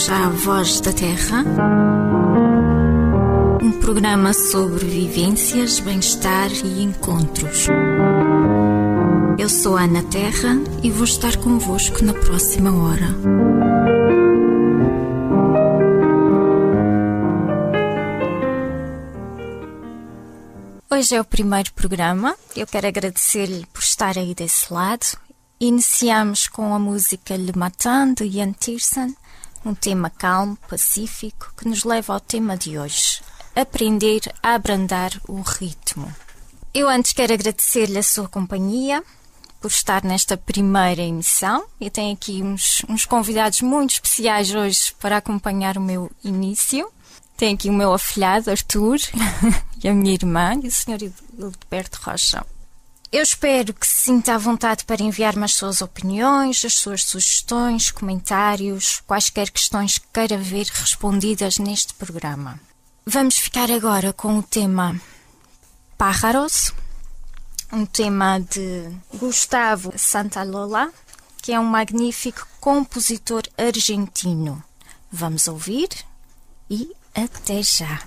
bem-vindos à Voz da Terra, um programa sobre vivências, bem-estar e encontros. Eu sou Ana Terra e vou estar convosco na próxima hora. Hoje é o primeiro programa. Eu quero agradecer-lhe por estar aí desse lado. Iniciamos com a música Le Matin de Ian Tiersen, um tema calmo, pacífico, que nos leva ao tema de hoje: aprender a abrandar o ritmo. Eu antes quero agradecer-lhe a sua companhia por estar nesta primeira emissão. Eu tenho aqui uns, uns convidados muito especiais hoje para acompanhar o meu início. Tenho aqui o meu afilhado, Arthur, e a minha irmã, e o Sr. Hildeberto Rocha. Eu espero que se sinta à vontade para enviar-me as suas opiniões, as suas sugestões, comentários, quaisquer questões que queira ver respondidas neste programa. Vamos ficar agora com o tema Pájaros, um tema de Gustavo Santalola, que é um magnífico compositor argentino. Vamos ouvir e até já!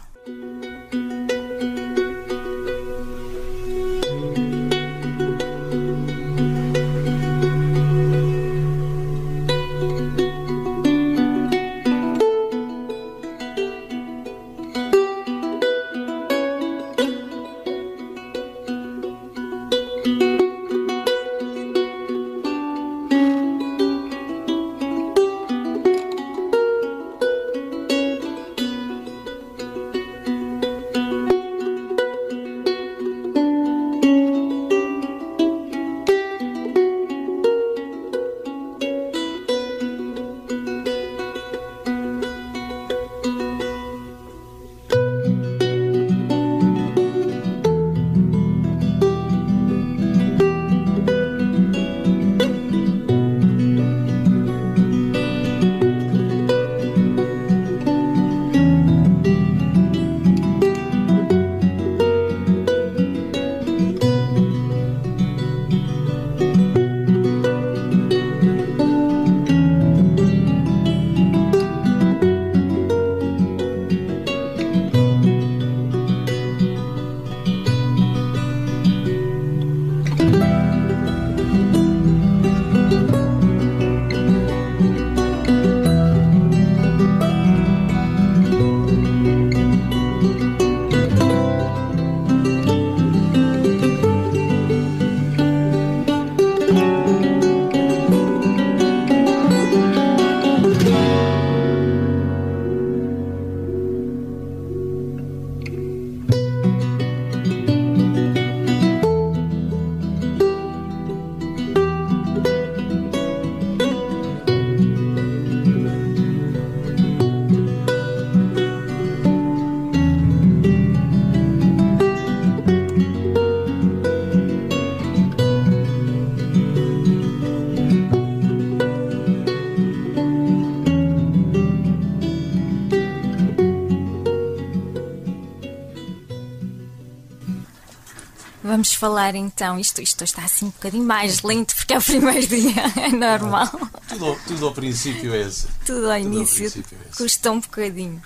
Vamos falar então, isto, isto está assim um bocadinho mais lento porque é o primeiro dia, é normal. Tudo, tudo ao princípio é assim. Tudo ao início é custa um bocadinho.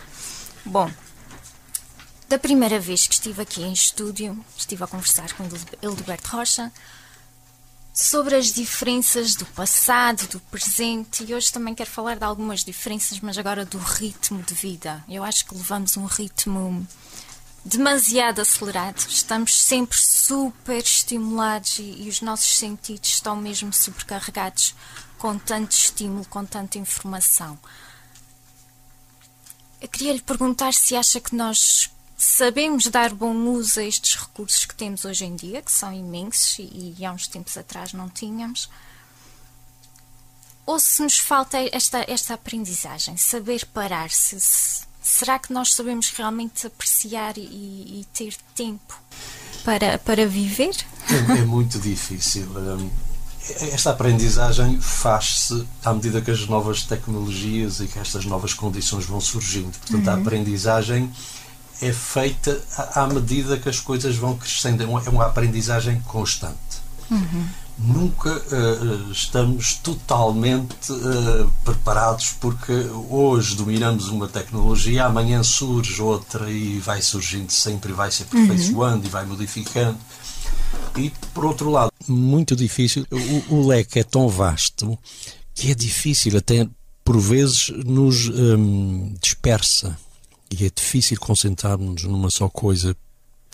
Bom, da primeira vez que estive aqui em estúdio, estive a conversar com Hildeberto Rocha sobre as diferenças do passado, do presente e hoje também quero falar de algumas diferenças, mas agora do ritmo de vida. Eu acho que levamos um ritmo demasiado acelerado, estamos sempre super estimulados e, e, os nossos sentidos estão mesmo sobrecarregados com tanto estímulo, com tanta informação. Eu queria lhe perguntar se acha que nós sabemos dar bom uso a estes recursos que temos hoje em dia, que são imensos e, e há uns tempos atrás não tínhamos. Ou se nos falta esta, esta aprendizagem, saber parar-se, será que nós sabemos realmente apreciar e, e ter tempo para, para viver? É, é muito difícil. Hum, esta aprendizagem faz-se à medida que as novas tecnologias e que estas novas condições vão surgindo. Portanto, uhum. a aprendizagem é feita à medida que as coisas vão crescendo. É uma aprendizagem constante. Uhum. Nunca uh, estamos totalmente uh, preparados porque hoje dominamos uma tecnologia, amanhã surge outra e vai surgindo sempre, vai se aperfeiçoando uhum. e vai modificando. E por outro lado, muito difícil, o, o leque é tão vasto que é difícil, até por vezes nos um, dispersa e é difícil concentrarmos numa só coisa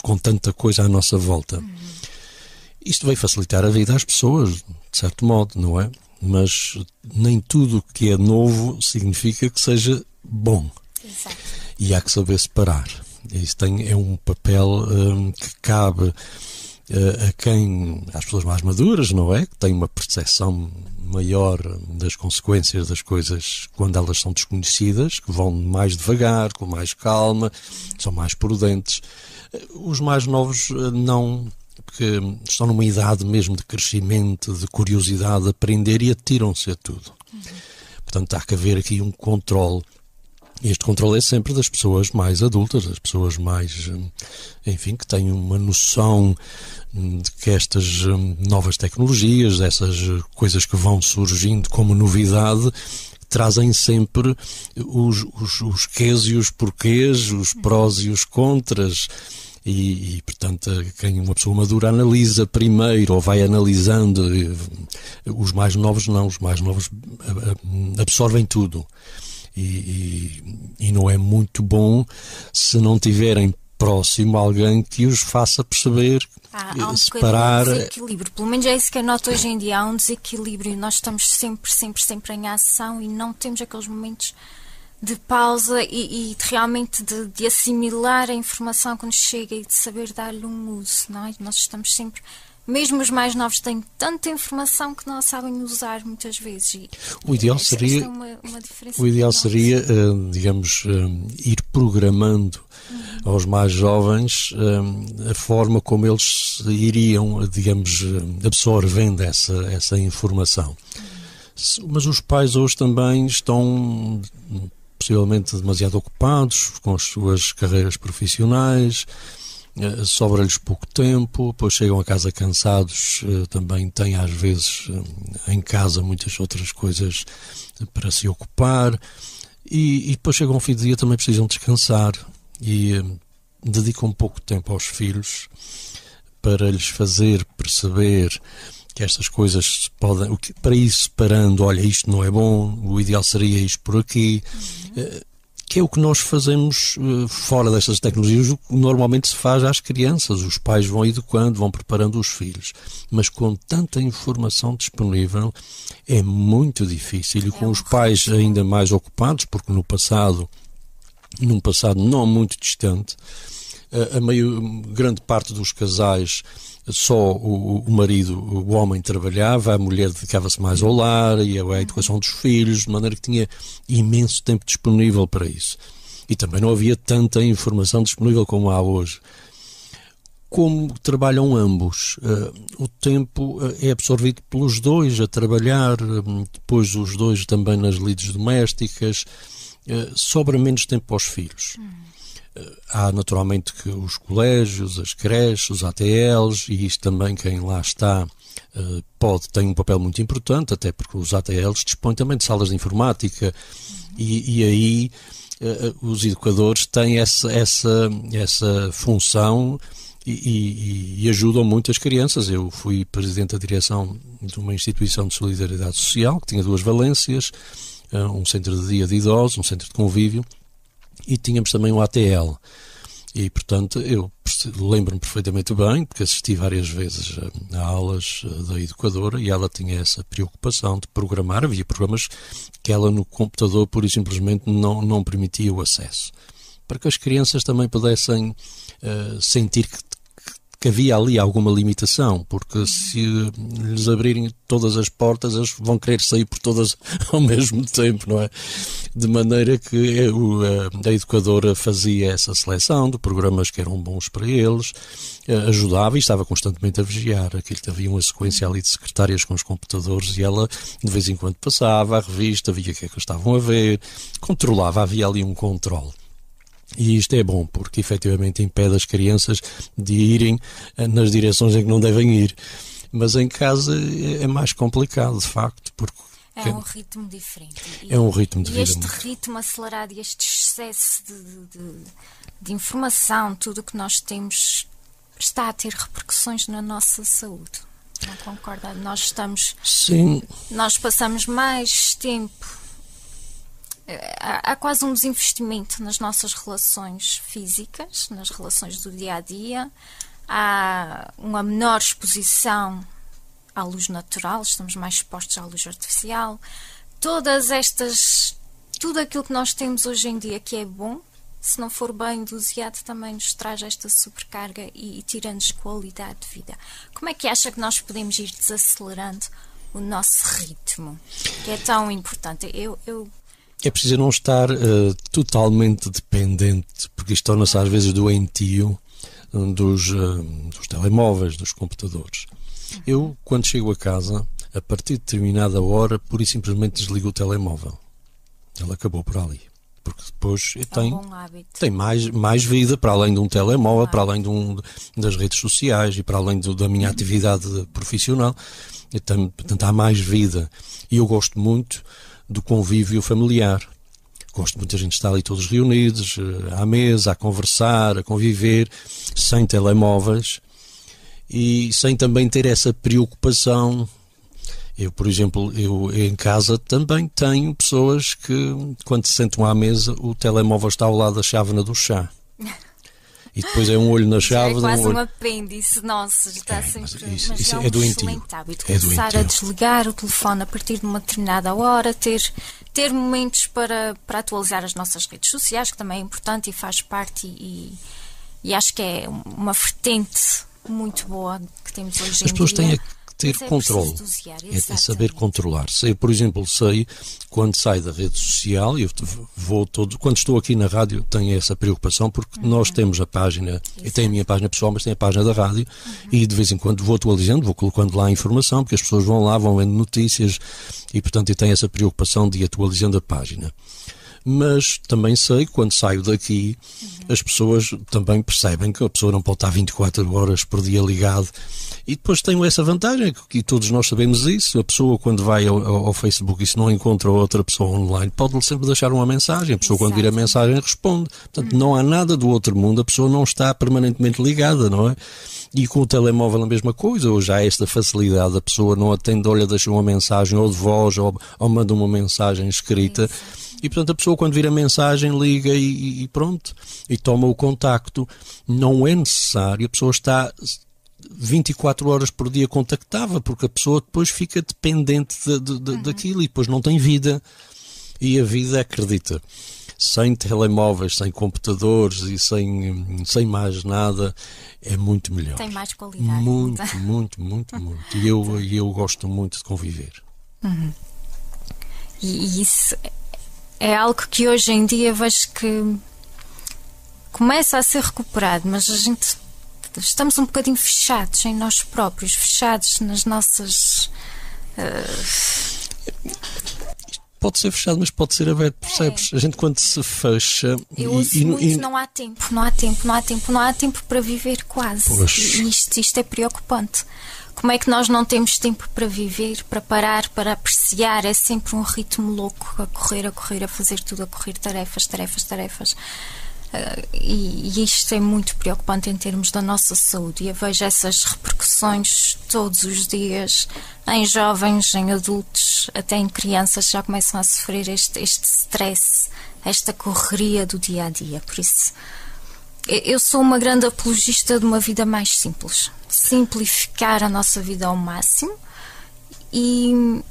com tanta coisa à nossa volta. Uhum. Isto vai facilitar a vida às pessoas, de certo modo, não é? Mas nem tudo que é novo significa que seja bom. Exato. E há que saber separar. Isso tem, é um papel um, que cabe uh, a quem, às pessoas mais maduras, não é? Que têm uma percepção maior das consequências das coisas quando elas são desconhecidas, que vão mais devagar, com mais calma, são mais prudentes. Os mais novos uh, não porque estão numa idade mesmo de crescimento, de curiosidade, de aprender e atiram-se a tudo. Uhum. Portanto, há que haver aqui um controle. Este controle é sempre das pessoas mais adultas, das pessoas mais, enfim, que têm uma noção de que estas hum, novas tecnologias, essas coisas que vão surgindo como novidade, trazem sempre os, os, os quês e os porquês, os prós e os contras e, e, portanto, quem uma pessoa madura analisa primeiro ou vai analisando. Os mais novos não, os mais novos absorvem tudo. E, e, e não é muito bom se não tiverem próximo alguém que os faça perceber há, há um separar de desequilíbrio. Pelo menos é isso que eu noto hoje em dia. Há um desequilíbrio. Nós estamos sempre, sempre, sempre em ação e não temos aqueles momentos de pausa e, e de, realmente de, de, assimilar a informação quando chega e de saber dar-lhe um uso, não é? Nós estamos sempre, mesmo os mais novos têm tanta informação que não sabem usar muitas vezes. E o ideal seria, é uma, uma o ideal seria, uh, digamos, uh, ir programando uhum. aos mais jovens uh, a forma como eles iriam, digamos, absorvendo essa, essa informação. Uhum. Mas os pais hoje também estão possivelmente demasiado ocupados com as suas carreiras profissionais, eh, sobra-lhes pouco tempo, depois chegam a casa cansados, eh, também têm às vezes eh, em casa muitas outras coisas para se ocupar e, e depois chegam ao fim do dia também precisam descansar e dedicam pouco tempo aos filhos para lhes fazer perceber que estas coisas podem. Para ir separando, olha, isto não é bom, o ideal seria isto por aqui. Uhum. Que é o que nós fazemos eh, fora destas tecnologias, o que normalmente se faz às crianças. Os pais vão educando, vão preparando os filhos. Mas com tanta informação disponível, é muito difícil. E com é os pais ainda mais ocupados, porque no passado, num passado não muito distante, a, meio, grande parte dos casais só o, o, marido, o homem trabalhava, a mulher dedicava-se mais ao lar e à educação dos filhos, de maneira que tinha imenso tempo disponível para isso. E também não havia tanta informação disponível como há hoje. Como trabalham ambos, uh, o tempo uh, é absorvido pelos dois a trabalhar, uh, depois os dois também nas lides domésticas, sobra menos tempo aos filhos. Hum. Há naturalmente que os colégios, as creches, os ATLs, e isto também quem lá está eh, pode, tem um papel muito importante, até porque os ATLs dispõem também de salas de informática, e, e aí eh, os educadores têm essa, essa, essa função e, e, e, ajudam muito as crianças. Eu fui presidente da direção de uma instituição de solidariedade social que tinha duas valências, eh, um centro de dia de idosos, um centro de convívio, e tínhamos também um ATL. E, portanto, eu lembro-me perfeitamente bem, porque assisti várias vezes a, a, aulas eh, da educadora e ela tinha essa preocupação de programar. Havia programas que ela no computador, pura e simplesmente, não, não permitia o acesso. Para que as crianças também pudessem uh, sentir que que havia ali alguma limitação, porque se lhes abrirem todas as portas, eles vão querer sair por todas ao mesmo tempo, não é? De maneira que a educadora fazia essa seleção de programas que eram bons para eles, eh, ajudava e estava constantemente a vigiar. Aquilo havia uma sequência ali de secretárias com os computadores e ela de vez em quando passava a revista, via o que é que estavam a ver, controlava, havia ali um controle. E isto é bom, porque efetivamente impede as crianças de irem eh, nas direções em que não devem ir. Mas em casa é, é mais complicado, de facto, porque é um ritmo diferente. E, é um ritmo vida. Este ritmo acelerado e este excesso de, de, de informação, tudo o que nós temos, está a ter repercussões na nossa saúde. Não concorda? Nós estamos. Sim. Nós passamos mais tempo. Eh, há, quase um desinvestimento nas nossas relações físicas, nas relações do dia a dia. Há uma menor exposição à luz natural, estamos mais expostos à luz artificial. Todas estas. Tudo aquilo que nós temos hoje em dia que é bom, se não for bem doseado, também nos traz esta sobrecarga e, e tira-nos qualidade de vida. Como é que acha que nós podemos ir desacelerando o nosso ritmo, que é tão importante? Eu, eu é preciso não estar uh, totalmente dependente, porque isto torna-se às vezes doentio dos, uh, dos telemóveis, dos computadores. Eu, quando chego a casa, a partir de determinada hora, pura e simplesmente desligo o telemóvel. Ele acabou por ali. Porque depois é tem, tem mais, mais vida para além de um telemóvel, para além de um, das redes sociais e para além do, da minha atividade profissional. Então, portanto, há mais vida. E eu gosto muito do convívio familiar. Gosto muito gente estar ali todos reunidos, eh, à mesa, a conversar, a conviver, sem telemóveis e sem também ter essa preocupação. Eu, por exemplo, eu em casa também tenho pessoas que, quando se sentam à mesa, o telemóvel está ao lado da chávena do chá. E depois é um olho na chave. é quase um, olho... um apêndice nosso, está é, sempre. Mas isso, mas isso é, um é doentio. excelente hábito. É Começar doentio. a desligar o telefone a partir de uma determinada hora, ter, ter momentos para, para atualizar as nossas redes sociais, que também é importante e faz parte, e, e acho que é uma vertente muito boa que temos hoje As em pessoas dia. têm que ter é controle. É, é saber controlar-se. Eu, por exemplo, sei quando saio da rede social, eu vou todo. Quando estou aqui na rádio, tenho essa preocupação, porque uhum. nós temos a página, Exato. eu tenho a minha página pessoal, mas tenho a página da rádio, uhum. e de vez em quando vou atualizando, vou colocando lá a informação, porque as pessoas vão lá, vão vendo notícias, e portanto eu tenho essa preocupação de ir atualizando a página mas também sei que quando saio daqui as pessoas também percebem que a pessoa não pode estar 24 horas por dia ligado. E depois tenho essa vantagem, que todos nós sabemos isso, a pessoa quando vai ao, ao Facebook e se não encontra outra pessoa online, pode sempre deixar uma mensagem, a pessoa Exato. quando vir a mensagem responde. Portanto, não há nada do outro mundo, a pessoa não está permanentemente ligada, não é? E com o telemóvel a mesma coisa, hoje há esta facilidade, a pessoa não atende, olha, deixa uma mensagem ou de voz ou, ou manda uma mensagem escrita. E portanto a pessoa quando vira a mensagem liga e, e, pronto, e toma o contacto. Não é necessário, a pessoa está 24 horas por dia contactável, porque a pessoa depois fica dependente de, de, de, uhum. daquilo e depois não tem vida. E a vida, acredita, sem telemóveis, sem computadores e sem, sem mais nada, é muito melhor. Tem mais qualidade. Muito, muito, muito, muito. E eu, eu gosto muito de conviver. Uhum. E isso é algo que hoje em dia vejo que começa a ser recuperado, mas a gente estamos um bocadinho fechados em nós próprios, fechados nas nossas. Uh... Pode ser fechado, mas pode ser aberto, percebes? É. A gente quando se fecha. Eu ouço e, muito, e... não há tempo, não há tempo, não há tempo, não há tempo para viver quase. E isto, isto é preocupante. Como é que nós não temos tempo para viver, para parar, para apreciar? É sempre um ritmo louco a correr, a correr, a fazer tudo, a correr tarefas, tarefas, tarefas. Uh, e, e, isto é muito preocupante em termos da nossa saúde. E eu vejo essas repercussões todos os dias em jovens, em adultos, até em crianças já começam a sofrer este, este stress, esta correria do dia a dia. Por isso, eu sou uma grande apologista de uma vida mais simples simplificar a nossa vida ao máximo e,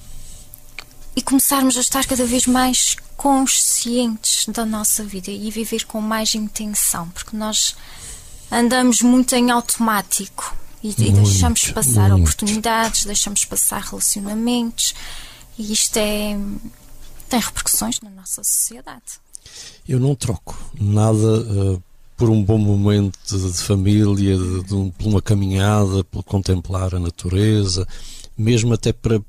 e começarmos a estar cada vez mais conscientes da nossa vida e viver com mais intenção, porque nós andamos muito em automático e, muito, e deixamos passar muito. oportunidades, deixamos passar relacionamentos e isto é tem repercussões na nossa sociedade. Eu não troco nada uh, por um bom momento de, de família, de, de, um, por uma caminhada, por contemplar a natureza, mesmo até para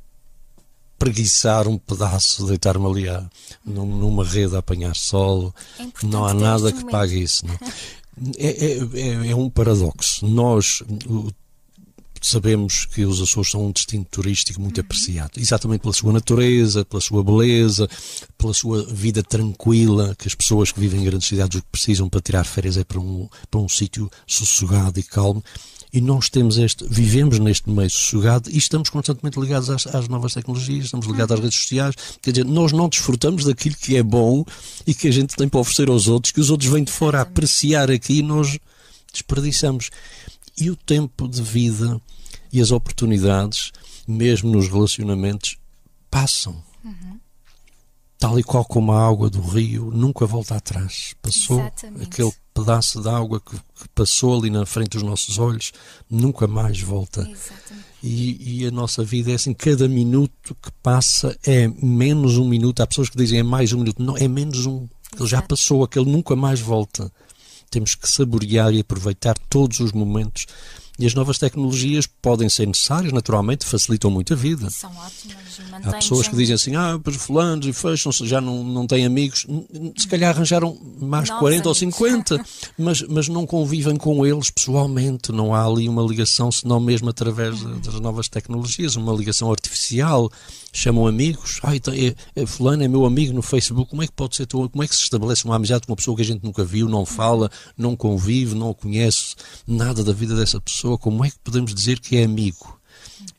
preguiçar um pedaço, deitar-me ali a, numa rede a apanhar sol. É não há nada que pague isso. É, é, é, é, um paradoxo. Nós, sabemos que os Açores são um destino turístico muito uhum. apreciado, exatamente pela sua natureza, pela sua beleza, pela sua vida tranquila, que as pessoas que vivem em grandes cidades o que precisam para tirar férias é para um, para um sítio sossegado e calmo. E nós temos este, vivemos neste meio sossegado e estamos constantemente ligados às, às novas tecnologias, estamos ligados às redes sociais. Quer dizer, nós não desfrutamos daquilo que é bom e que a gente tem para oferecer aos outros, que os outros vêm de fora a apreciar aqui e nós desperdiçamos. E o tempo de vida e as oportunidades, mesmo nos relacionamentos, passam. Uhum. Tal e qual como a água do rio, nunca volta atrás. Passou Exatamente. aquele pedaço de água que, que, passou ali na frente dos nossos olhos, nunca mais volta. E, e, a nossa vida é assim, cada minuto que passa é menos um minuto. Há pessoas que dizem é mais um minuto. Não, é menos um. Ele já passou, aquele nunca mais volta. Temos que saborear e aproveitar todos os momentos e as novas tecnologias podem ser necessárias, naturalmente, facilitam muito a vida. São ótimas. Há pessoas que dizem assim, ah, pois fulanos e fecham-se, já não, não têm amigos. Se calhar arranjaram mais de 40 ou 50, mas, mas não convivem com eles pessoalmente. Não há ali uma ligação, senão mesmo através das novas tecnologias, uma ligação artificial chamam amigos, ah, então, é, é, fulano é meu amigo no Facebook, como é que pode ser tu, como é que se estabelece uma amizade com uma pessoa que a gente nunca viu, não fala, não convive, não conhece nada da vida dessa pessoa, como é que podemos dizer que é amigo?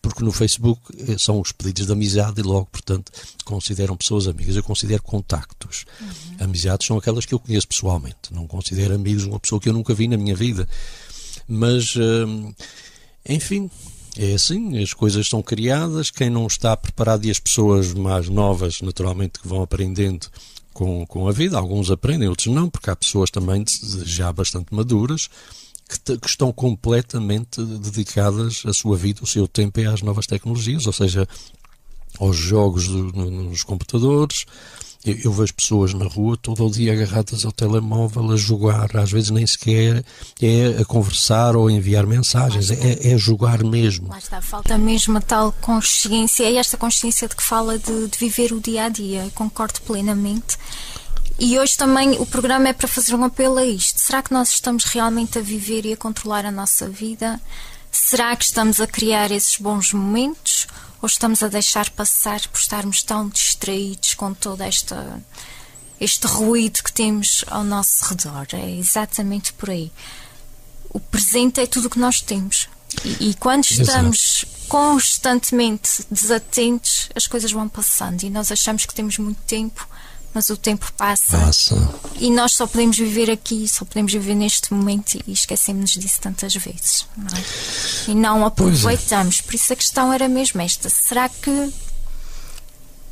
Porque no Facebook eh, são os pedidos de amizade e logo, portanto, consideram pessoas amigas. Eu considero contactos. Uhum. Amizades são aquelas que eu conheço pessoalmente. Não considero amigos uma pessoa que eu nunca vi na minha vida. Mas, hum, enfim, é assim, as coisas são criadas, quem não está preparado e as pessoas mais novas, naturalmente, que vão aprendendo com, com a vida, alguns aprendem, outros não, porque há pessoas também já bastante maduras que, que estão completamente dedicadas a sua vida, o seu tempo é às novas tecnologias, ou seja, aos jogos do, nos computadores, eu, eu, vejo pessoas na rua todo o dia agarradas ao telemóvel a jogar, às vezes nem sequer é a conversar ou enviar mensagens, é, é jogar mesmo. Lá está, falta mesmo a tal consciência, é esta consciência de que fala de, de viver o dia a dia, concordo plenamente. E hoje também o programa é para fazer um apelo a isto. Será que nós estamos realmente a viver e a controlar a nossa vida? Será que estamos a criar esses bons momentos? Ou estamos a deixar passar por estarmos tão distraídos com todo esta, este ruído que temos ao nosso redor. É exatamente por aí. O presente é tudo o que nós temos. E, e quando estamos Exato. constantemente desatentos, as coisas vão passando e nós achamos que temos muito tempo mas o tempo passa. Passa. E nós só podemos viver aqui, só podemos viver neste momento e esquecemos disso tantas vezes. Não é? E não é. aproveitamos. É. Por isso a questão era mesmo esta: será que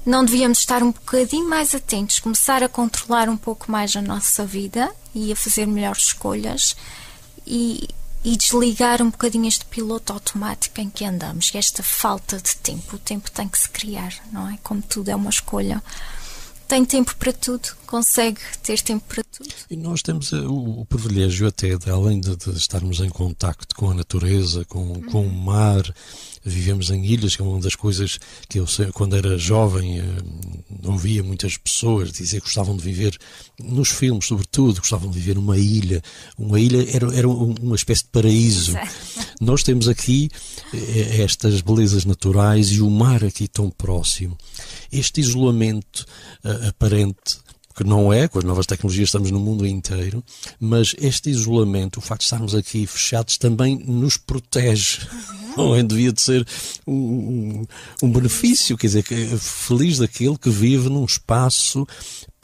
não devíamos estar um bocadinho mais atentos, começar a controlar um pouco mais a nossa vida e a fazer melhores escolhas e, e desligar um bocadinho este piloto automático em que andamos, esta falta de tempo. O tempo tem que se criar, não é? Como tudo é uma escolha tem tempo para tudo, consegue ter tempo para tudo. E nós temos eh, o, o privilégio até, de, além de, de, estarmos em contacto com a natureza, com, uhum. com o mar, vivemos em ilhas, que é uma das coisas que eu, quando era jovem, eh, ouvia muitas pessoas dizer que gostavam de viver, nos filmes sobretudo, gostavam de viver numa ilha. Uma ilha era, era uma espécie de paraíso. Nós temos aqui eh, estas belezas naturais e o mar aqui tão próximo. Este isolamento uh, aparente que não é, com as novas tecnologias estamos no mundo inteiro, mas este isolamento, o facto de estarmos aqui fechados, também nos protege. Não é? Devia de ser um, um, um benefício, quer dizer, feliz daquele que vive num espaço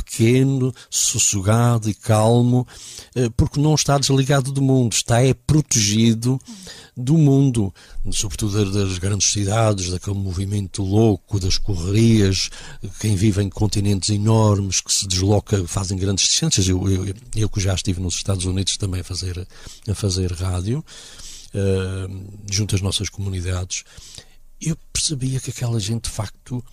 pequeno, sossegado e calmo, eh, porque não está desligado do mundo, está é protegido do mundo, sobretudo das grandes cidades, daquele movimento louco, das correrias, quem vive em continentes enormes, que se desloca, fazem grandes distâncias. Eu, eu, eu que já estive nos Estados Unidos também a fazer, a fazer rádio, uh, junto às nossas comunidades, eu percebia que aquela gente, de facto,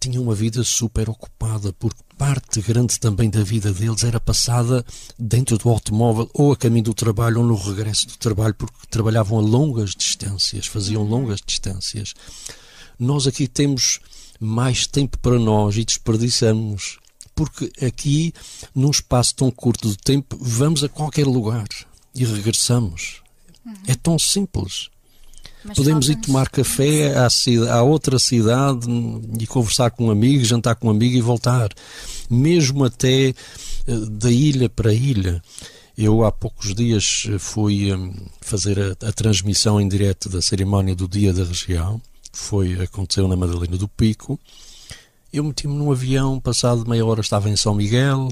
tinha uma vida super ocupada, porque parte grande também da vida deles era passada dentro do automóvel, ou a caminho do trabalho, ou no regresso do trabalho, porque trabalhavam a longas distâncias, faziam uhum. longas distâncias. Nós aqui temos mais tempo para nós e desperdiçamos, porque aqui, num espaço tão curto de tempo, vamos a qualquer lugar e regressamos. Uhum. É tão simples. Mas Podemos ir tomar café à, à outra cidade e conversar com um amigo, jantar com um amigo e voltar. Mesmo até eh, da ilha para ilha. Eu há poucos dias eh, fui hum, fazer a, a transmissão em direto da cerimónia do Dia da Região. Foi, aconteceu na Madalena do Pico. Eu meti-me num avião, passado meia hora estava em São Miguel.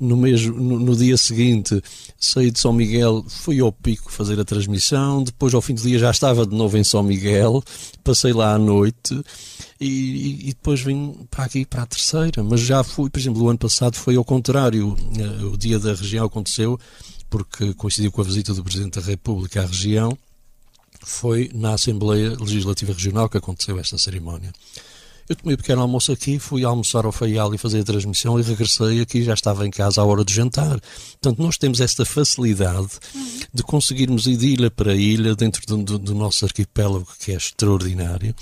No, mesmo, no, no dia seguinte saí de São Miguel, fui ao Pico fazer a transmissão. Depois, ao fim do dia, já estava de novo em São Miguel. Passei lá à noite e, e- depois vim para aqui, para a terceira. Mas já fui, por exemplo, o ano passado foi ao contrário. Eh, O dia da região aconteceu porque coincidiu com a visita do Presidente da República à região. Foi na Assembleia Legislativa Regional que aconteceu esta cerimónia. Eu tomei um pequeno almoço aqui, fui almoçar ao Faial e fazer a transmissão e regressei aqui já estava em casa à hora de jantar. Portanto, nós temos esta facilidade de conseguirmos ir de ilha para ilha dentro do, do- do nosso arquipélago que é extraordinário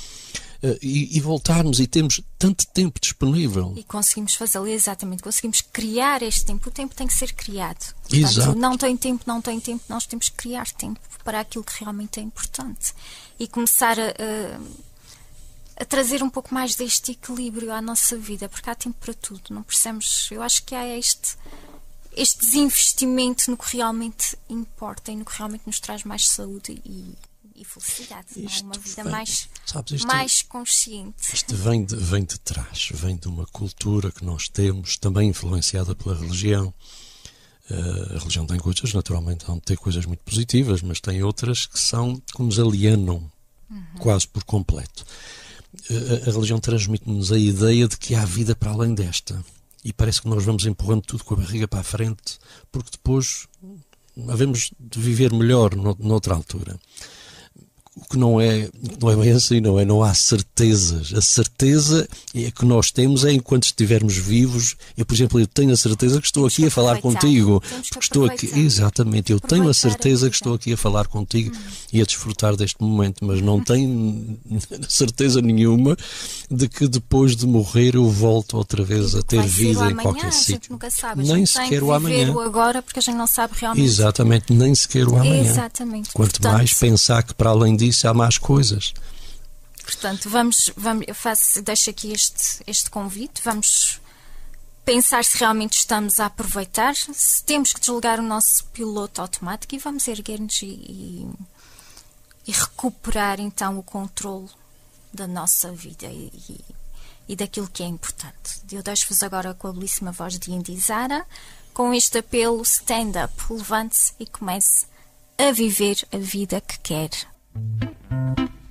eh, e, e voltarmos e temos tanto tempo disponível. E conseguimos fazê-lo exatamente, conseguimos criar este tempo. O tempo tem que ser criado. Exato. não tem tempo, não tem tempo, nós temos que criar tempo para aquilo que realmente é importante. E começar a, a- a trazer um pouco mais deste equilíbrio à nossa vida, porque há tempo para tudo. Não precisamos. Eu acho que há este, este desinvestimento no que realmente importa e no que realmente nos traz mais saúde e, e felicidade. é? Isto Uma vida vem- mais, sabes, mais consciente. Isto vem de, vem de trás, vem de uma cultura que nós temos, também influenciada pela religião. Eh, a religião tem coisas, naturalmente, há de ter coisas muito positivas, mas tem outras que são que nos alienam quase por completo. A, a religião transmite-nos a ideia de que há vida para além desta. E parece que nós vamos empurrando tudo com a barriga para a frente, porque depois havemos de viver melhor no- noutra altura o que não é, não é bem assim, não é? Não há certezas. A certeza é que nós temos é enquanto estivermos vivos. Eu, por exemplo, eu tenho a certeza que estou aqui a falar contigo. Porque estou aqui, exatamente, eu tenho a certeza que estou aqui a falar contigo e a desfrutar deste momento, mas não tenho certeza nenhuma de que depois de morrer eu volto outra vez a ter vida em qualquer sítio. Nem sequer que o amanhã. agora porque a gente não sabe realmente. Exatamente, nem sequer o amanhã. Exatamente. Quanto mais pensar que para além disso há mais coisas. Portanto, vamos, vamos eu faço, deixo aqui este, este convite. Vamos pensar se realmente estamos a aproveitar, se temos que desligar o nosso piloto automático e vamos erguer-nos e, e, e recuperar então o controle da nossa vida e, e, daquilo que é importante. Eu deixo-vos agora com a belíssima voz de Indy Zara, com este apelo stand up, levante-se e comece a viver a vida que quer. Thank you.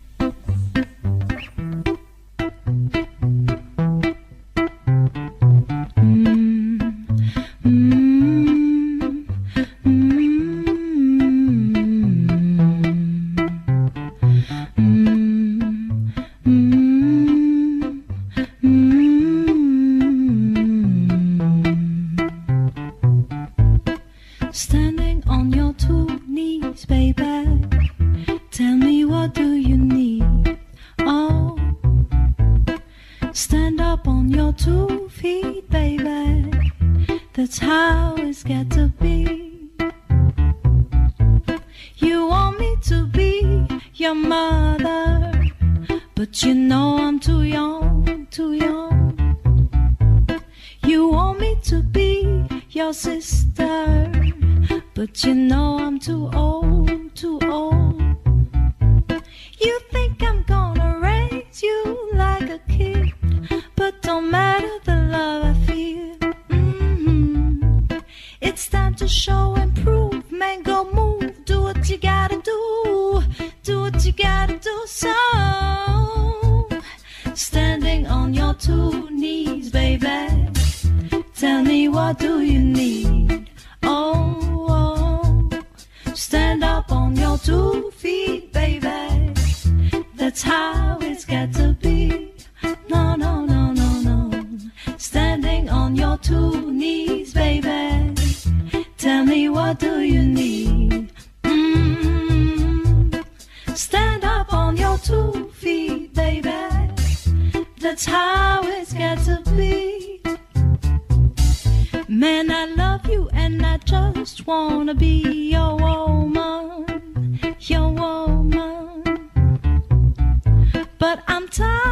Man, I love you and I just wanna be your woman, your woman. But I'm tired.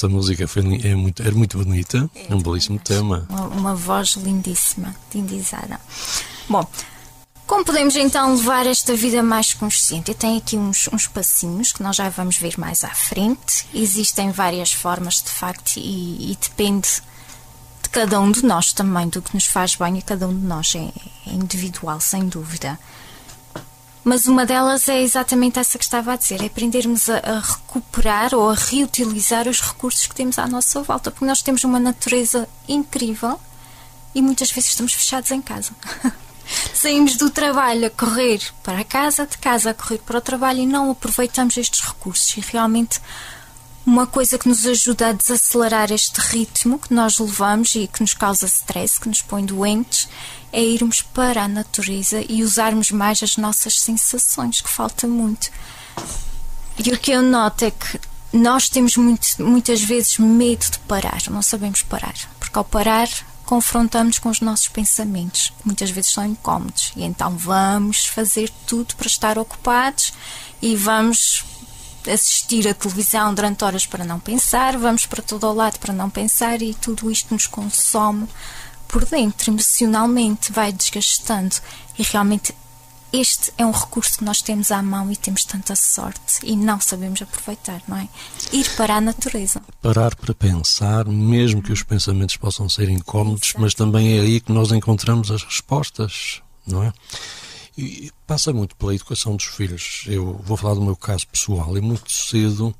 Esta música foi, é muito, era muito bonita, é um belíssimo tema. Uma, uma voz lindíssima, lindizada. Bom, como podemos então levar esta vida mais consciente? Eu tenho aqui uns, uns passinhos que nós já vamos ver mais à frente. Existem várias formas, de facto, e, e depende de cada um de nós também, do que nos faz bem a cada um de nós. É, é individual, sem dúvida. Mas uma delas é exatamente essa que estava a dizer: é aprendermos a, a, recuperar ou a reutilizar os recursos que temos à nossa volta, porque nós temos uma natureza incrível e muitas vezes estamos fechados em casa. Saímos do trabalho a correr para casa, de casa a correr para o trabalho e não aproveitamos estes recursos. E realmente uma coisa que nos ajuda a desacelerar este ritmo que nós levamos e que nos causa stress, que nos põe doentes, é irmos para a natureza e usarmos mais as nossas sensações, que falta muito. E o que eu noto é que nós temos muito, muitas vezes medo de parar, não sabemos parar, porque ao parar confrontamos com os nossos pensamentos, que muitas vezes são incómodos, e então vamos fazer tudo para estar ocupados e vamos assistir a televisão durante horas para não pensar, vamos para todo o lado para não pensar e tudo isto nos consome por dentro, emocionalmente, vai desgastando e realmente este é um recurso que nós temos à mão e temos tanta sorte e não sabemos aproveitar, não é? Ir para a natureza. Parar para pensar, mesmo que os pensamentos possam ser incómodos, mas também é aí que nós encontramos as respostas, não é? E passa muito pela educação dos filhos. Eu vou falar do meu caso pessoal. E muito cedo,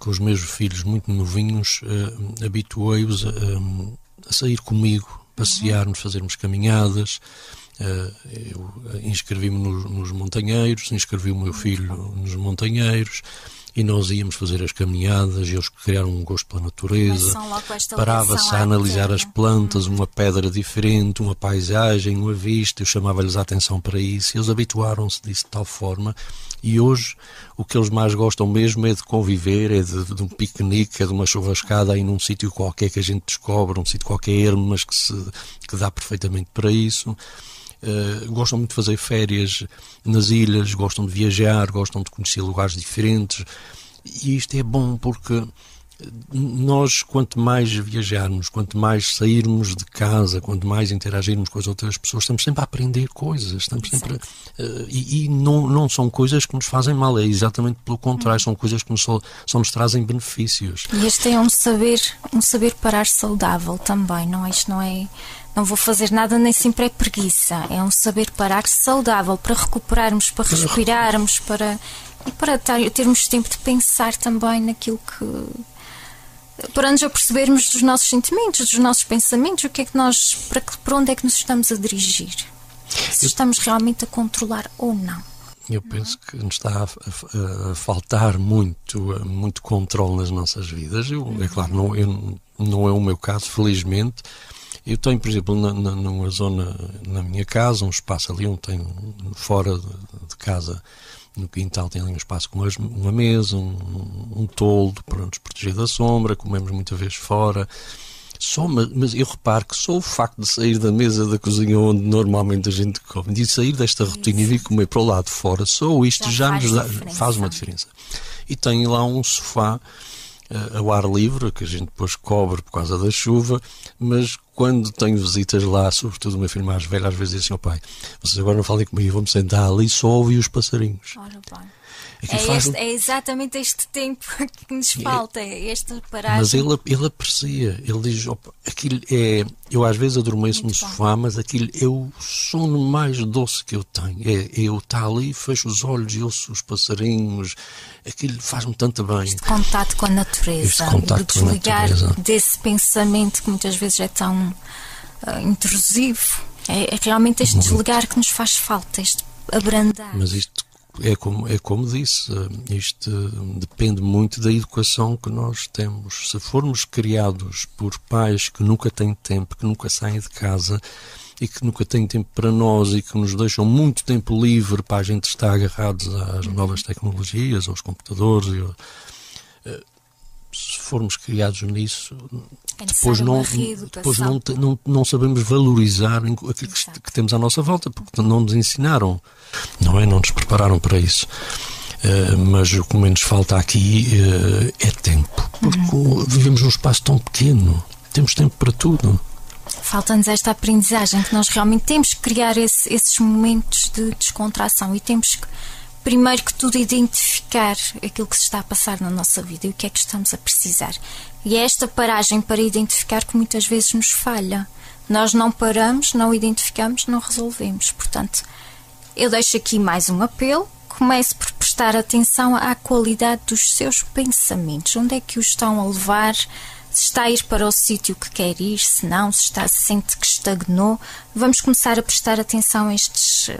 com os meus filhos muito novinhos, uh, habituei-os a, a, sair comigo, passearmos, fazermos caminhadas. Uh, eu inscrevi-me nos, nos montanheiros, inscrevi o meu filho nos montanheiros e nós íamos fazer as caminhadas e eles criaram um gosto pela natureza. Parava-se a analisar as plantas, uma pedra diferente, uma paisagem, uma vista. Eu chamava-lhes a atenção para isso e eles habituaram-se disso de tal forma. E hoje o que eles mais gostam mesmo é de conviver, é de, de um piquenique, é de uma churrascada aí num sítio qualquer que a gente descobre, um sítio qualquer ermo, mas que, se, que dá perfeitamente para isso. Uh, gostam muito de fazer férias nas ilhas, gostam de viajar, gostam de conhecer lugares diferentes. E isto é bom porque nós, quanto mais viajarmos, quanto mais sairmos de casa, quanto mais interagirmos com as outras pessoas, estamos sempre a aprender coisas, estamos sempre a, uh, e, e não, não são coisas que nos fazem mal, é exatamente pelo contrário, são coisas que nos só, só nos trazem benefícios. E este é um saber, um saber parar saudável também, não é? Isto não é não vou fazer nada nem sempre é preguiça. É um saber parar saudável para recuperarmos, para respirarmos, para e para termos tempo de pensar também naquilo que para nos apercebermos dos nossos sentimentos, dos nossos pensamentos, o que é que nós para, que- para onde é que nos estamos a dirigir? Se estamos realmente a controlar ou não. Eu penso que nos está a, a- a faltar muito, muito controle nas nossas vidas. Eu, é claro, não, eu- não é o meu caso, felizmente. Eu tenho, por exemplo, na, na- numa zona na minha casa, um espaço ali onde tenho, fora de, de casa, no quintal, tem ali um espaço com uma mesa, um, um toldo para nos proteger da sombra, comemos muitas vezes fora. Só, ma- mas eu reparo que só o facto de sair da mesa da cozinha onde normalmente a gente come, de sair desta rotina e vir comer para o lado de fora, só isto Já já, faz nos dá- diferença. faz uma diferença. E tenho lá um sofá ao ar livre, que a gente depois cobre por causa da chuva, mas quando tenho visitas lá, sobretudo o meu filho mais velho, às vezes diz assim, ó pai, vocês agora não falem comigo, vamos sentar ali só ouvir os passarinhos. Ora bem. Aquilo É, faz- este- é exatamente este tempo que nos falta, é esta paragem. Mas ele, ele aprecia, ele diz: opa, aquilo é. Eu às vezes adormeço no Muito bom. sofá, mas aquilo é o sono mais doce que eu tenho. É, é eu estar ali, fecho os olhos e ouço os passarinhos, aquilo faz-me tanto bem. Este contato com a natureza, Este contato de desligar desse pensamento que muitas vezes é tão ah, intrusivo. É, é realmente este desligar que nos faz falta, este abrandar. Mas isto é como, é como disse, isto depende muito da educação que nós temos. Se formos criados por pais que nunca têm tempo, que nunca saem de casa e que nunca têm tempo para nós e que nos deixam muito tempo livre para a gente estar agarrados às novas tecnologias, aos computadores, se formos criados nisso, É depois não, depois não, não, não sabemos valorizar aquilo que, que temos à nossa volta, porque não nos ensinaram, não é? Não nos prepararam para isso. Eh, mas o que menos falta aqui eh, é tempo, porque Uhum. vivemos num espaço tão pequeno, temos tempo para tudo. Falta-nos esta aprendizagem que nós realmente temos que criar esse- esses momentos de descontração e temos que, primeiro que tudo, identificar aquilo que se está a passar na nossa vida e o que é que estamos a precisar. E é esta paragem para identificar que muitas vezes nos falha. Nós não paramos, não identificamos, não resolvemos. Portanto, eu deixo aqui mais um apelo. Comece por prestar atenção à qualidade dos seus pensamentos. Onde é que os estão a levar? Se está a ir para o sítio que quer ir, se não, se está, se sente que estagnou. Vamos começar a prestar atenção a estes, eh,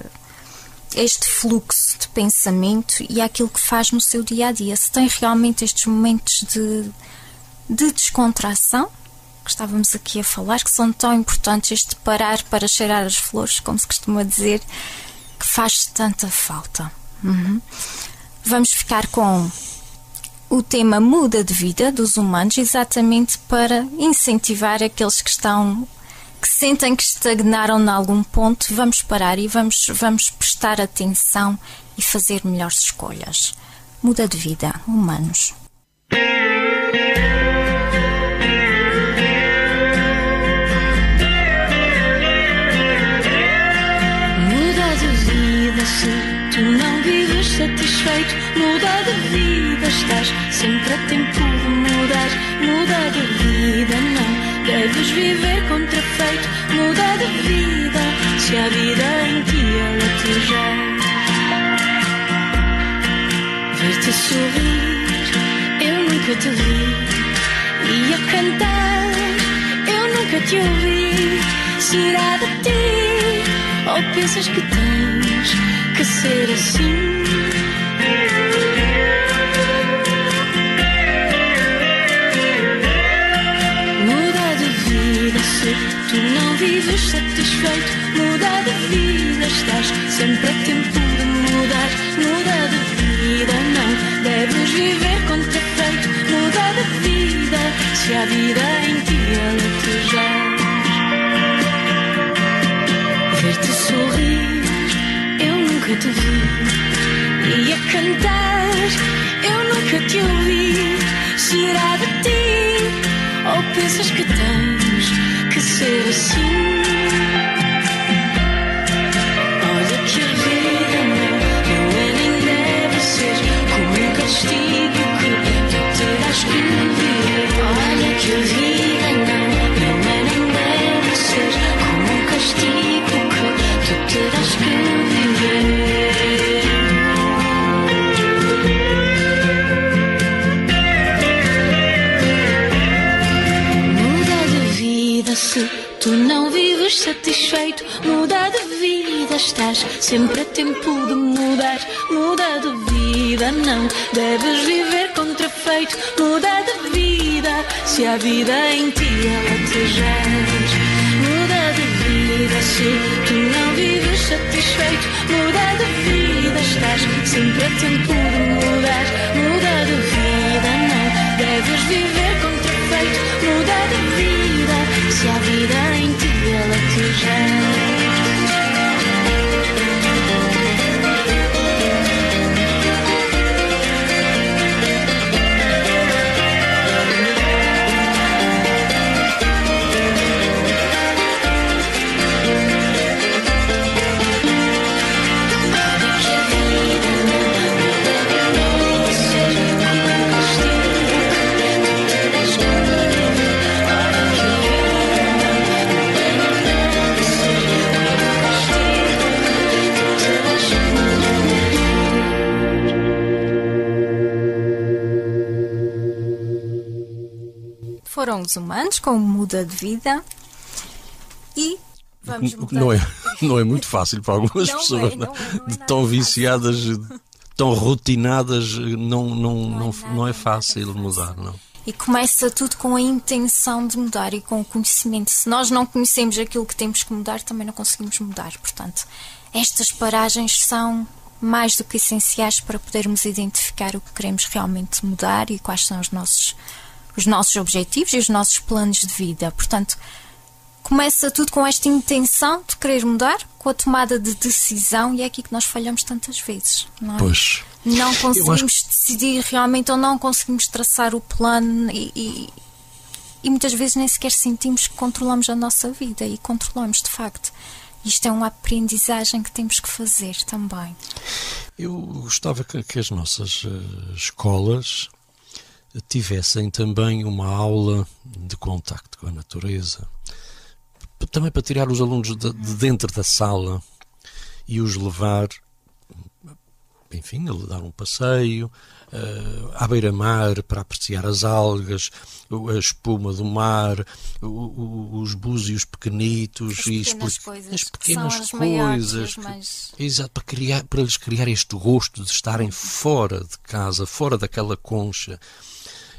este fluxo de pensamento e àquilo que faz no seu dia a dia. Se tem realmente estes momentos de, de descontração, que estávamos aqui a falar, que são tão importantes, este parar para cheirar as flores, como se costuma dizer, que faz tanta falta. Uhum. Vamos ficar com o tema muda de vida dos humanos, exatamente para incentivar aqueles que estão que sentem que estagnaram em algum ponto, vamos parar e vamos, vamos prestar atenção e fazer melhores escolhas. Muda de vida, humanos. Muda de vida se tu não vives satisfeito. Muda de vida, estás sempre a tempo de mudar. Muda de vida, não deves viver contrafeito. Muda de vida, se a vida em ti ela te já. Ver-te sorrir, eu nunca te vi. E a cantar, eu nunca te ouvi. Será de ti, ou pensas que tens que ser assim? sorrisos satisfeito, muda de vida, estás sempre a tempo de mudar, muda de vida, não deves viver contrafeito, muda de vida, se a vida em ti ela Ver-te sorrir, eu nunca te vi, e a cantar, eu nunca te ouvi, será de ti, ou pensas que tens? Que ser assim? Olha a vida em ti alatejares. Muda de vida, se tu não vives satisfeito. Foram os humanos com muda de vida e vamos mudar. Não é, não é muito fácil para algumas Não é, pessoas, não não é, não é de nada tão viciadas, tão rotinadas, não, não, não, nada, não é fácil. mudar, não. E começa tudo com a intenção de mudar e com o conhecimento. Se nós não conhecemos aquilo que temos que mudar, também não conseguimos mudar. Portanto, estas paragens são mais do que essenciais para podermos identificar o que queremos realmente mudar e quais são os nossos, os nossos objetivos e os nossos planos de vida. Portanto, começa tudo com esta intenção de querer mudar, com a tomada de decisão, e é aqui que nós falhamos tantas vezes. Não é? Pois. Não acho- conseguimos decidir realmente ou não conseguimos traçar o plano e, e, e muitas vezes nem sequer sentimos que controlamos a nossa vida e controlamos de facto. Isto é uma aprendizagem que temos que fazer também. Eu gostava que, que as nossas eh, escolas tivessem também uma aula de contacto com a natureza, também para tirar os alunos de, de dentro da sala e os levar, enfim, a dar um passeio eh, à beira-mar para apreciar as algas, a espuma do mar, o- o- os búzios pequenitos As e pequenas coisas, as que pequenas as maiores, coisas as que- Exato, para, criar, para lhes criar este gosto de estarem fora de casa, fora daquela concha.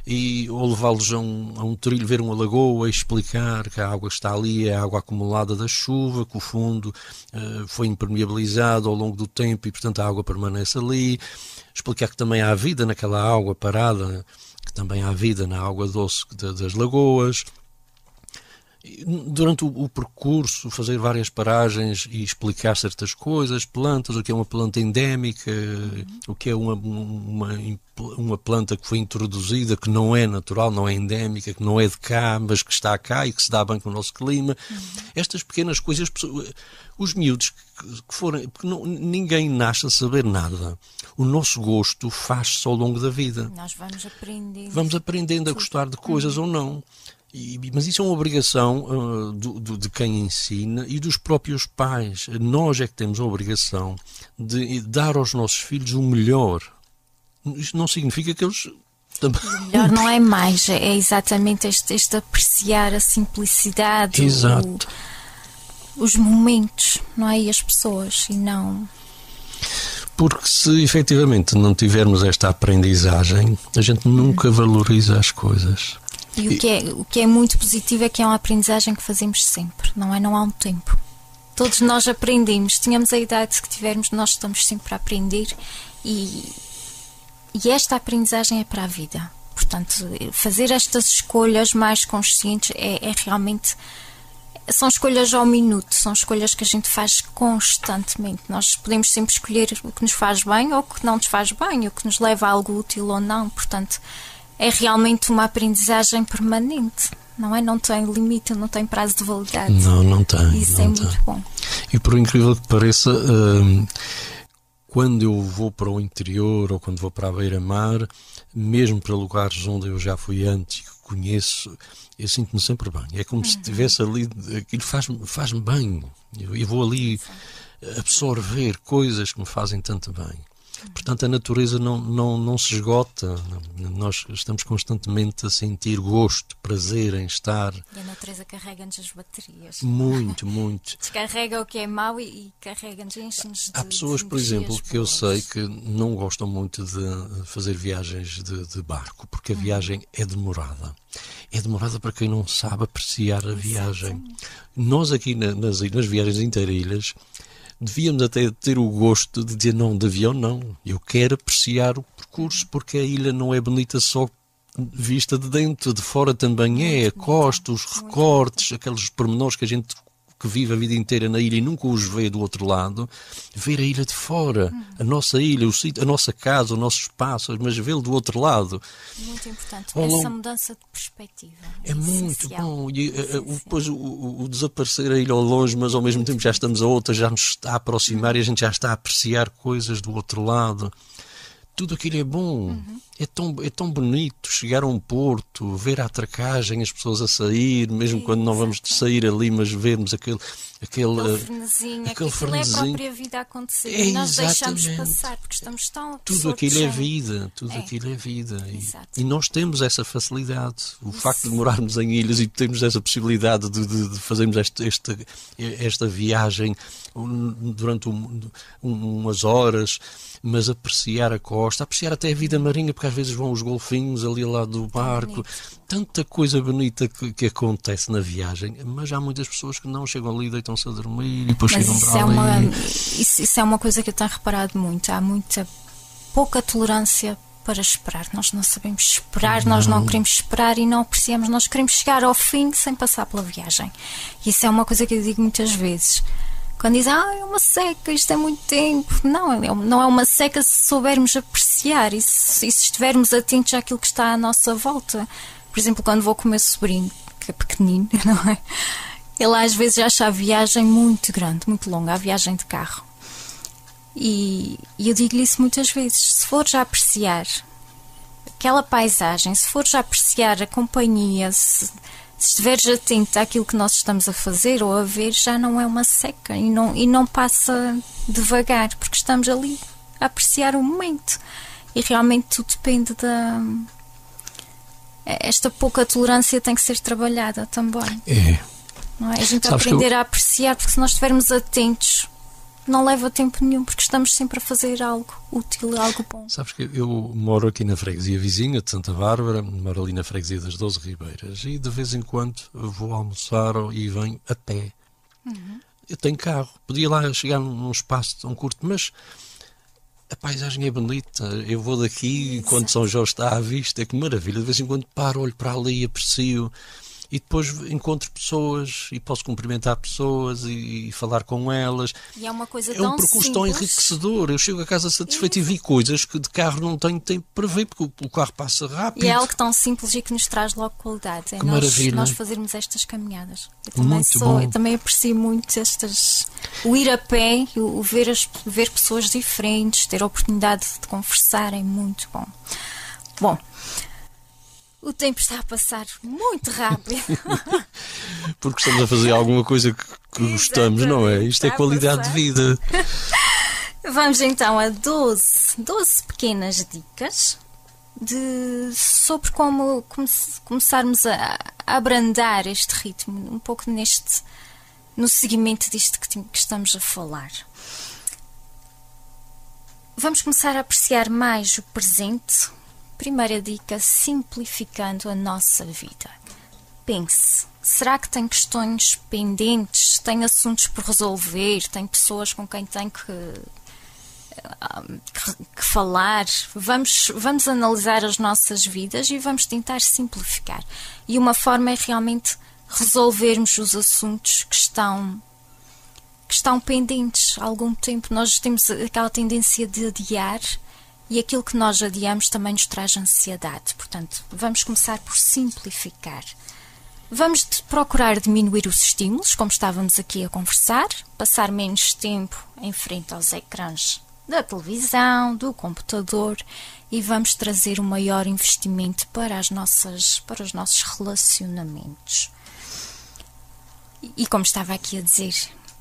E, ou levá-los a um, a um trilho, ver uma lagoa explicar que a água está ali é a água acumulada da chuva, que o fundo eh, foi impermeabilizado ao longo do tempo e, portanto, a água permanece ali. Explicar que também há vida naquela água parada, que também há vida na água doce da- das lagoas durante o, o percurso fazer várias paragens e explicar certas coisas, plantas, o que é uma planta endémica, o que é uma, uma, uma planta que foi introduzida, que não é natural, não é endémica, que não é de cá, mas que está cá e que se dá bem com o nosso clima. Estas pequenas coisas, os miúdos que, forem, porque não, ninguém nasce a saber nada. O nosso gosto faz-se ao longo da vida. Nós vamos aprendendo. Vamos aprendendo a gostar de coisas ou não. E, mas isso é uma obrigação uh, do, do, de quem ensina e dos próprios pais. Nós é que temos a obrigação de dar aos nossos filhos o melhor. Isto não significa que eles. melhor não é mais, é exatamente este, este apreciar a simplicidade, o- os momentos, não é? E as pessoas, e não. Porque se efetivamente não tivermos esta aprendizagem, a gente nunca valoriza as coisas. E o que, é, o que é muito positivo é que é uma aprendizagem que fazemos sempre, não é? Não há um tempo. Todos nós aprendemos, tínhamos a idade que tivermos, nós estamos sempre a aprender e, e esta aprendizagem é para a vida. Portanto, fazer estas escolhas mais conscientes é, é realmente são escolhas ao minuto, são escolhas que a gente faz constantemente. Nós podemos sempre escolher o que nos faz bem ou o que não nos faz bem, o que nos leva a algo útil ou não. Portanto, é realmente uma aprendizagem permanente. Não é? Não tem limite, não tem prazo de validade. Não, não tem. Isso não é tem. muito bom. E por incrível que pareça, hum, quando eu vou para o interior ou quando vou para a beira-mar, mesmo para lugares onde eu já fui antes e que conheço, eu sinto-me sempre bem. É como se estivesse ali, aquilo faz-me faz bem. Eu, eu vou ali absorver coisas que me fazem tanto bem. Portanto, a natureza não, não, não se esgota. Nós estamos constantemente a sentir gosto, prazer em estar. E a natureza carrega-nos as baterias. Muito, muito. Descarrega o que é mau e, carrega-nos, enche-nos de Há pessoas, de por exemplo, que eu boas. sei que não gostam muito de fazer viagens de, de barco, porque a Hum. viagem é demorada. É demorada para quem não sabe apreciar a viagem. Nós aqui na- nas, nas viagens interilhas devíamos até ter o gosto de dizer não, de avião não. Eu quero apreciar o percurso, porque a ilha não é bonita só vista de dentro, de fora também é, a costa, os recortes, aqueles pormenores que a gente que vive a vida inteira na ilha e nunca os vê do outro lado, ver a ilha de fora, a nossa ilha, o sítio, a nossa casa, o nosso espaço, mas vê-lo do outro lado. Muito importante. Ao Essa longo- mudança de perspectiva. É muito essencial. bom. E, eh, eh, depois o, o- o desaparecer a ilha ao longe, mas ao mesmo tempo já estamos a outra, já nos está a aproximar e a gente já está a apreciar coisas do outro lado. Tudo aquilo é bom. Uhum. É, tão, é tão bonito chegar a um porto, ver a atracagem, as pessoas a sair, mesmo quando não vamos sair ali, mas vermos aquele. aquele Aquele eh, frenesinho, aquele aquilo é a própria vida a acontecer. É, e nós deixamos passar porque estamos tão tudo aquilo é vida, tudo É. aquilo é vida. E, e nós temos essa facilidade. O facto de morarmos em ilhas e termos essa possibilidade de, de- de fazermos esta, esta, esta viagem durante um- umas horas, mas apreciar a costa, apreciar até a vida marinha, porque às vezes vão os golfinhos ali ao lado do barco. Tanta coisa bonita que, que acontece na viagem, mas há muitas pessoas que não chegam ali, deitam-se a dormir e depois Mas chegam isso para é, ali. uma, isso, isso é uma coisa que eu tenho reparado muito. Há muita pouca tolerância para esperar. Nós não sabemos esperar, nós não queremos esperar e não apreciamos. Nós queremos chegar ao fim sem passar pela viagem. Isso é uma coisa que eu digo muitas vezes. Quando dizem, ah, é uma seca, isto é muito tempo. Não, é- não é uma seca se soubermos apreciar e se, se estivermos atentos àquilo que está à nossa volta. Por exemplo, quando vou com o meu sobrinho, que é pequenino, não é? Ele às vezes acha a viagem muito grande, muito longa, a viagem de carro. E, e eu digo-lhe isso muitas vezes. Se fores a apreciar aquela paisagem, se fores a apreciar a companhia, se, se estiveres atento àquilo que nós estamos a fazer ou a ver, já não é uma seca e não, e não passa devagar, porque estamos ali a apreciar o momento. E realmente tudo depende da. Esta pouca tolerância tem que ser trabalhada também. É. Não é? A gente Sabes aprender a apreciar, porque se nós estivermos atentos, não leva tempo nenhum, porque estamos sempre a fazer algo útil, algo bom. Sabes que eu moro aqui na freguesia vizinha de Santa Bárbara, moro ali na freguesia das Doze Ribeiras e de vez em quando vou almoçar e venho a pé. Eu tenho carro, podia lá chegar num espaço tão curto, mas a paisagem é bonita. Eu vou daqui quando São Jorge está à vista, que maravilha. De vez em quando paro, olho para ali, aprecio. E depois encontro pessoas e posso cumprimentar pessoas e, e falar com elas. E é uma coisa É tão um percurso tão simples. enriquecedor. Eu chego a casa satisfeito e vi coisas que de carro não tenho tempo para ver, porque o, o carro passa rápido. E é algo tão simples e que nos traz logo qualidade. É Que nós, maravilha. nós fazermos estas caminhadas. Eu também, Muito sou, bom. eu também aprecio muito estas. O ir a pé, o, o ver, as, ver pessoas diferentes, ter a oportunidade de conversar é muito bom. Bom, o tempo está a passar muito rápido. Porque estamos a fazer alguma coisa que, que gostamos, não é? Isto é qualidade de vida. Vamos então a 12, 12 pequenas dicas de, sobre como come- começarmos a, a abrandar este ritmo, um pouco neste no seguimento disto que, que estamos a falar. Vamos começar a apreciar mais o presente. Primeira dica, simplificando a nossa vida. Pense, será que tem questões pendentes, tem assuntos por resolver, tem pessoas com quem tem que que, que falar, vamos, vamos analisar as nossas vidas e vamos tentar simplificar. E uma forma é realmente resolvermos os assuntos que estão que estão pendentes há algum tempo. Nós temos aquela tendência de adiar e aquilo que nós adiamos também nos traz ansiedade. Portanto, vamos começar por simplificar. Vamos procurar diminuir os estímulos, como estávamos aqui a conversar, passar menos tempo em frente aos ecrãs da televisão, do computador e vamos trazer um maior investimento para as nossas para os nossos relacionamentos. E como estava aqui a dizer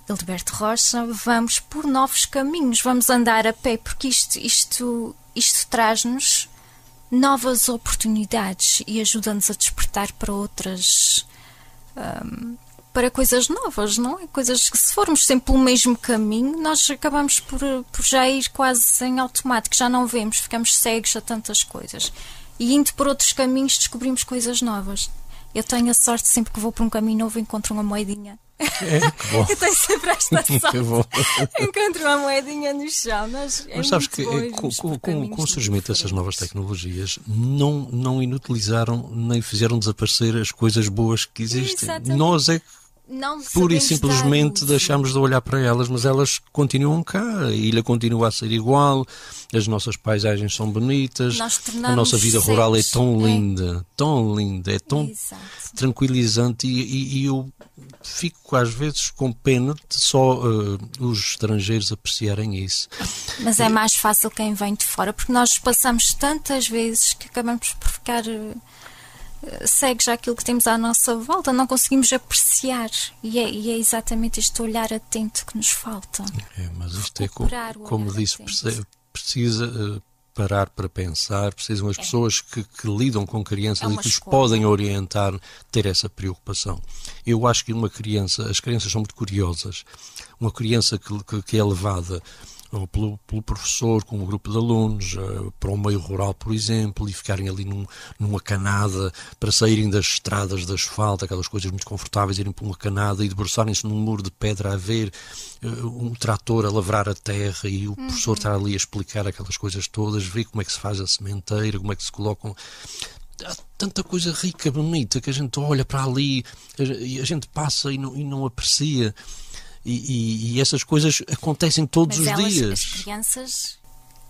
Hildeberto Rocha, vamos por novos caminhos, vamos andar a pé, porque isto, isto, isto traz-nos novas oportunidades e ajuda-nos a despertar para outras. Um, para coisas novas, não é? Coisas que, se formos sempre pelo mesmo caminho, nós acabamos por, por já ir quase em automático, já não vemos, ficamos cegos a tantas coisas. E indo por outros caminhos, descobrimos coisas novas. Eu tenho a sorte, sempre que vou por um caminho novo, encontro uma moedinha é, que bom. Eu tenho sempre esta bom. Encontro uma moedinha no chão. Mas, é mas sabes que é, com, com, com, com o surgimento dessas novas tecnologias, não, não inutilizaram nem fizeram desaparecer as coisas boas que existem. Exatamente. Nós é que não pura e simplesmente dar deixamos de olhar para elas, mas elas continuam cá, a ilha continua a ser igual, as nossas paisagens são bonitas, a nossa vida rural é tão é. linda, tão linda, é tão Exato. tranquilizante e, e, e, eu fico às vezes com pena de só uh, os estrangeiros apreciarem isso. Mas é mais fácil quem vem de fora, porque nós passamos tantas vezes que acabamos por ficar. Uh, segue já aquilo que temos à nossa volta, não conseguimos apreciar. E é, e é exatamente este olhar atento que nos falta. É, mas isto é como, como disse, precisa, precisa uh, parar para pensar, precisam as é. pessoas que, que, lidam com crianças é e que os podem orientar, ter essa preocupação. Eu acho que uma criança, as crianças são muito curiosas. Uma criança que, que, que é levada pelo, pelo, professor, com um grupo de alunos, uh, para o meio rural, por exemplo, e ficarem ali num, numa canada para saírem das estradas de asfalto, aquelas coisas muito confortáveis, irem para uma canada e debruçarem-se num muro de pedra a ver uh, um trator a lavrar a terra e o uhum. professor estar ali a explicar aquelas coisas todas, ver como é que se faz a sementeira, como é que se colocam há tanta coisa rica, bonita, que a gente olha para ali e a gente passa e não, e não aprecia. E, e, e essas coisas acontecem todos Mas os elas, dias. As crianças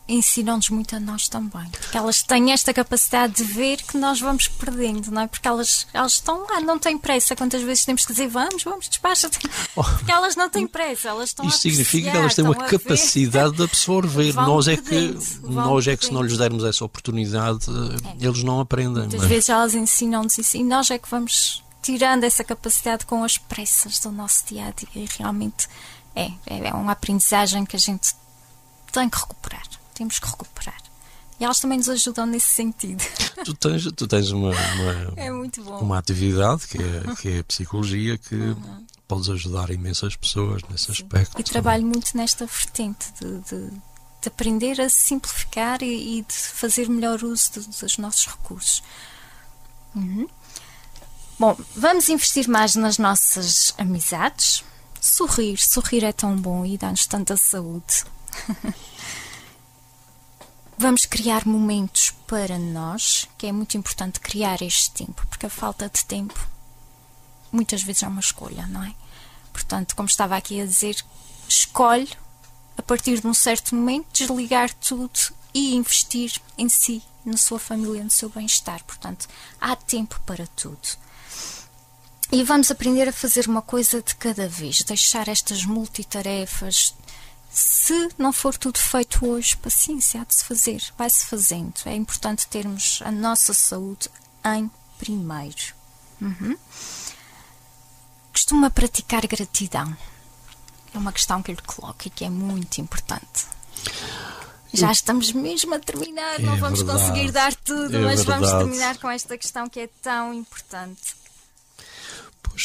ensinam-nos muito a nós também. Porque elas têm esta capacidade de ver que nós vamos perdendo, não é? Porque elas, elas estão lá, não têm pressa. Quantas vezes temos que dizer vamos, vamos, despacha. Oh. Porque elas não têm pressa, elas estão Isto significa que elas têm uma capacidade de absorver. nós é que, nós é que se não lhes dermos essa oportunidade, é. eles não aprendem. Muitas mas... vezes elas ensinam-nos isso e nós é que vamos tirando essa capacidade com as pressas do nosso dia a dia. E realmente é, é uma aprendizagem que a gente tem que recuperar. Temos que recuperar. E elas também nos ajudam nesse sentido. Tu tens, tu tens uma, uma, é uma atividade que é, que é a psicologia que uhum. podes ajudar imensas pessoas nesse Sim. aspecto. E trabalho muito nesta vertente de, de, de aprender a simplificar e, e, de fazer melhor uso de, dos nossos recursos. Uhum. Bom, vamos investir mais nas nossas amizades. Sorrir, sorrir é tão bom e dá-nos tanta saúde. vamos criar momentos para nós, que é muito importante criar este tempo, porque a falta de tempo muitas vezes é uma escolha, não é? Portanto, como estava aqui a dizer, escolhe a partir de um certo momento desligar tudo e investir em si, na sua família, no seu bem-estar. Portanto, há tempo para tudo. E vamos aprender a fazer uma coisa de cada vez, deixar estas multitarefas. Se não for tudo feito hoje, paciência, há de se fazer, vai-se fazendo. É importante termos a nossa saúde em primeiro. Uhum. Costuma praticar gratidão. É uma questão que eu lhe coloco e que é muito importante. Já estamos mesmo a terminar, é não vamos verdade. conseguir dar tudo, é mas verdade. vamos terminar com esta questão que é tão importante.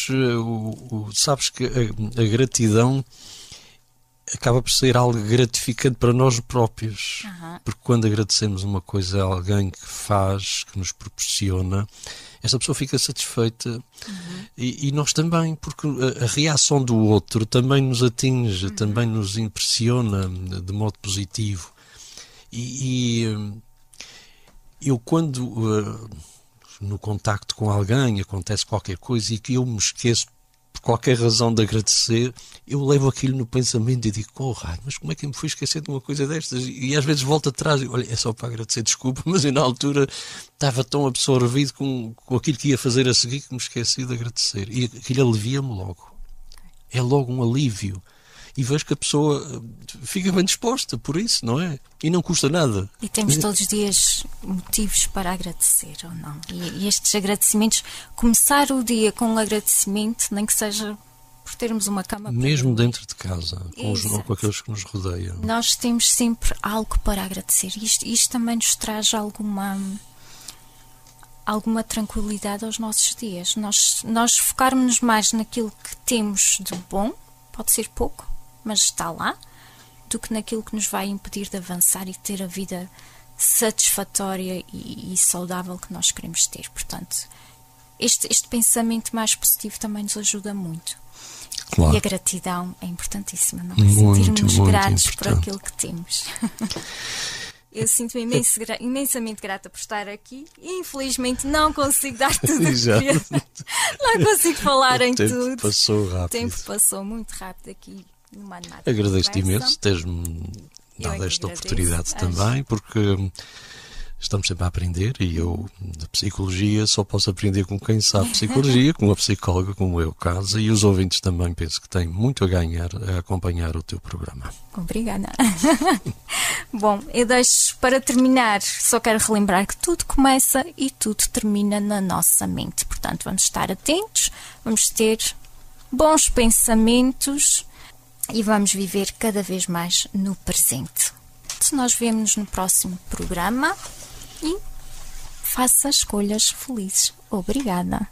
Eh, o, o, sabes que a, a, gratidão acaba por ser algo gratificante para nós próprios. Uhum. Porque quando agradecemos uma coisa a alguém que faz, que nos proporciona, essa pessoa fica satisfeita uhum. e, e, nós também, porque a, a, reação do outro também nos atinge, uhum. também nos impressiona de modo positivo. E, e eu, quando. Uh, no contacto com alguém acontece qualquer coisa e que eu me esqueço por qualquer razão de agradecer, eu levo aquilo no pensamento e digo, oh, mas como é que eu me fui esquecer de uma coisa destas? E às vezes volto atrás e olha, é só para agradecer, desculpa, mas eu na altura estava tão absorvido com, com aquilo que ia fazer a seguir que me esqueci de agradecer. E aquilo alivia-me logo. É logo um alívio e vejo que a pessoa eh, fica bem disposta por isso, não é? E não custa nada. E temos todos os dias motivos para agradecer ou não. E, e estes agradecimentos, começar o dia com um agradecimento, nem que seja por termos uma cama. Mesmo dentro de casa, com, os, com, aqueles que nos rodeiam. Nós temos sempre algo para agradecer. Isto, isto também nos traz alguma alguma tranquilidade aos nossos dias. Nós, nós focarmos mais naquilo que temos de bom, pode ser pouco, mas está lá, do que naquilo que nos vai impedir de avançar e ter a vida satisfatória e, e saudável que nós queremos ter. Portanto, este, este pensamento mais positivo também nos ajuda muito. Claro. E a gratidão é importantíssima, não é? Muito, Sentirmos muito gratos importante. por aquilo que temos. Eu sinto-me imenso, imensamente grata por estar aqui e infelizmente não consigo dar tudo Não consigo falar o em tempo tudo. passou rápido. O tempo passou muito rápido aqui numa Agradeço-te imenso teres-me dado esta oportunidade também, porque estamos sempre a aprender e eu, da psicologia, só posso aprender com quem sabe psicologia, com uma psicóloga como eu, casa, e os ouvintes também penso que têm muito a ganhar a acompanhar o teu programa. Obrigada. Bom, eu deixo para terminar, só quero relembrar que tudo começa e tudo termina na nossa mente. Portanto, vamos estar atentos, vamos ter bons pensamentos e vamos viver cada vez mais no presente. Nós vemos no próximo programa e faça escolhas felizes. Obrigada.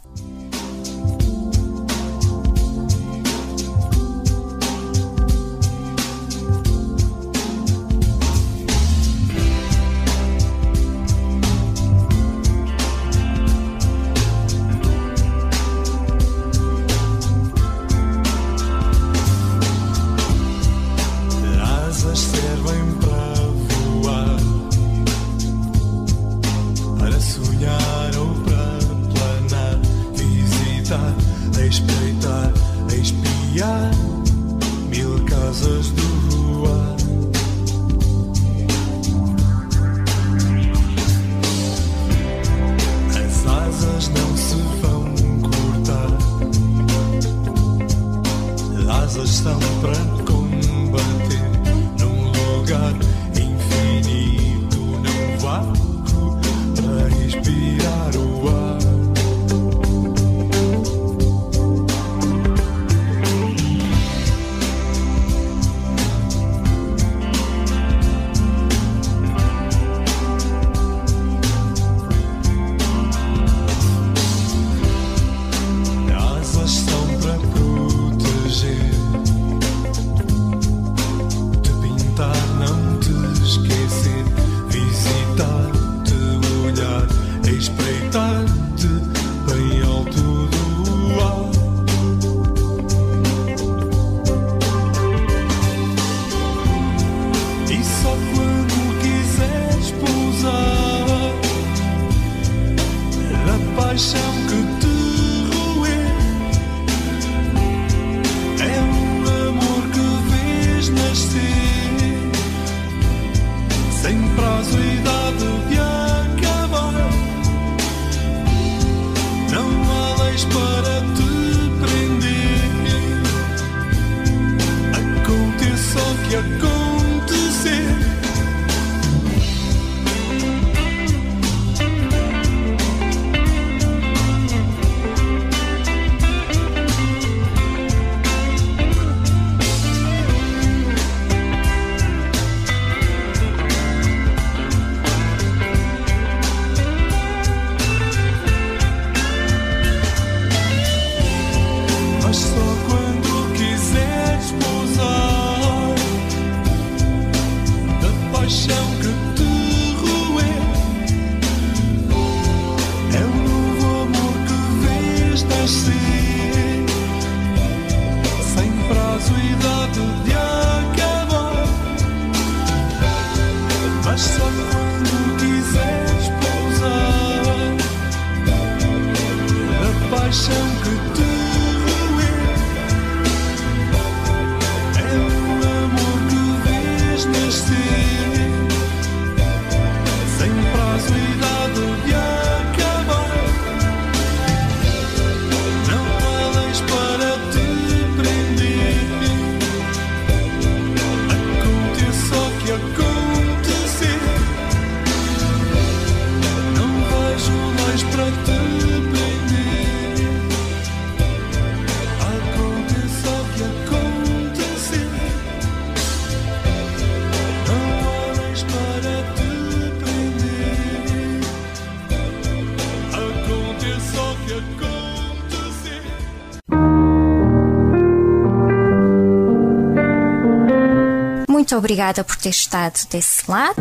Obrigada por ter estado desse lado.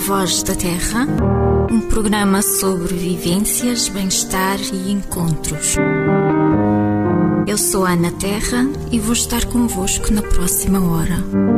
Voz da Terra, um programa sobre vivências, bem-estar e encontros. Eu sou Ana Terra e vou estar convosco na próxima hora.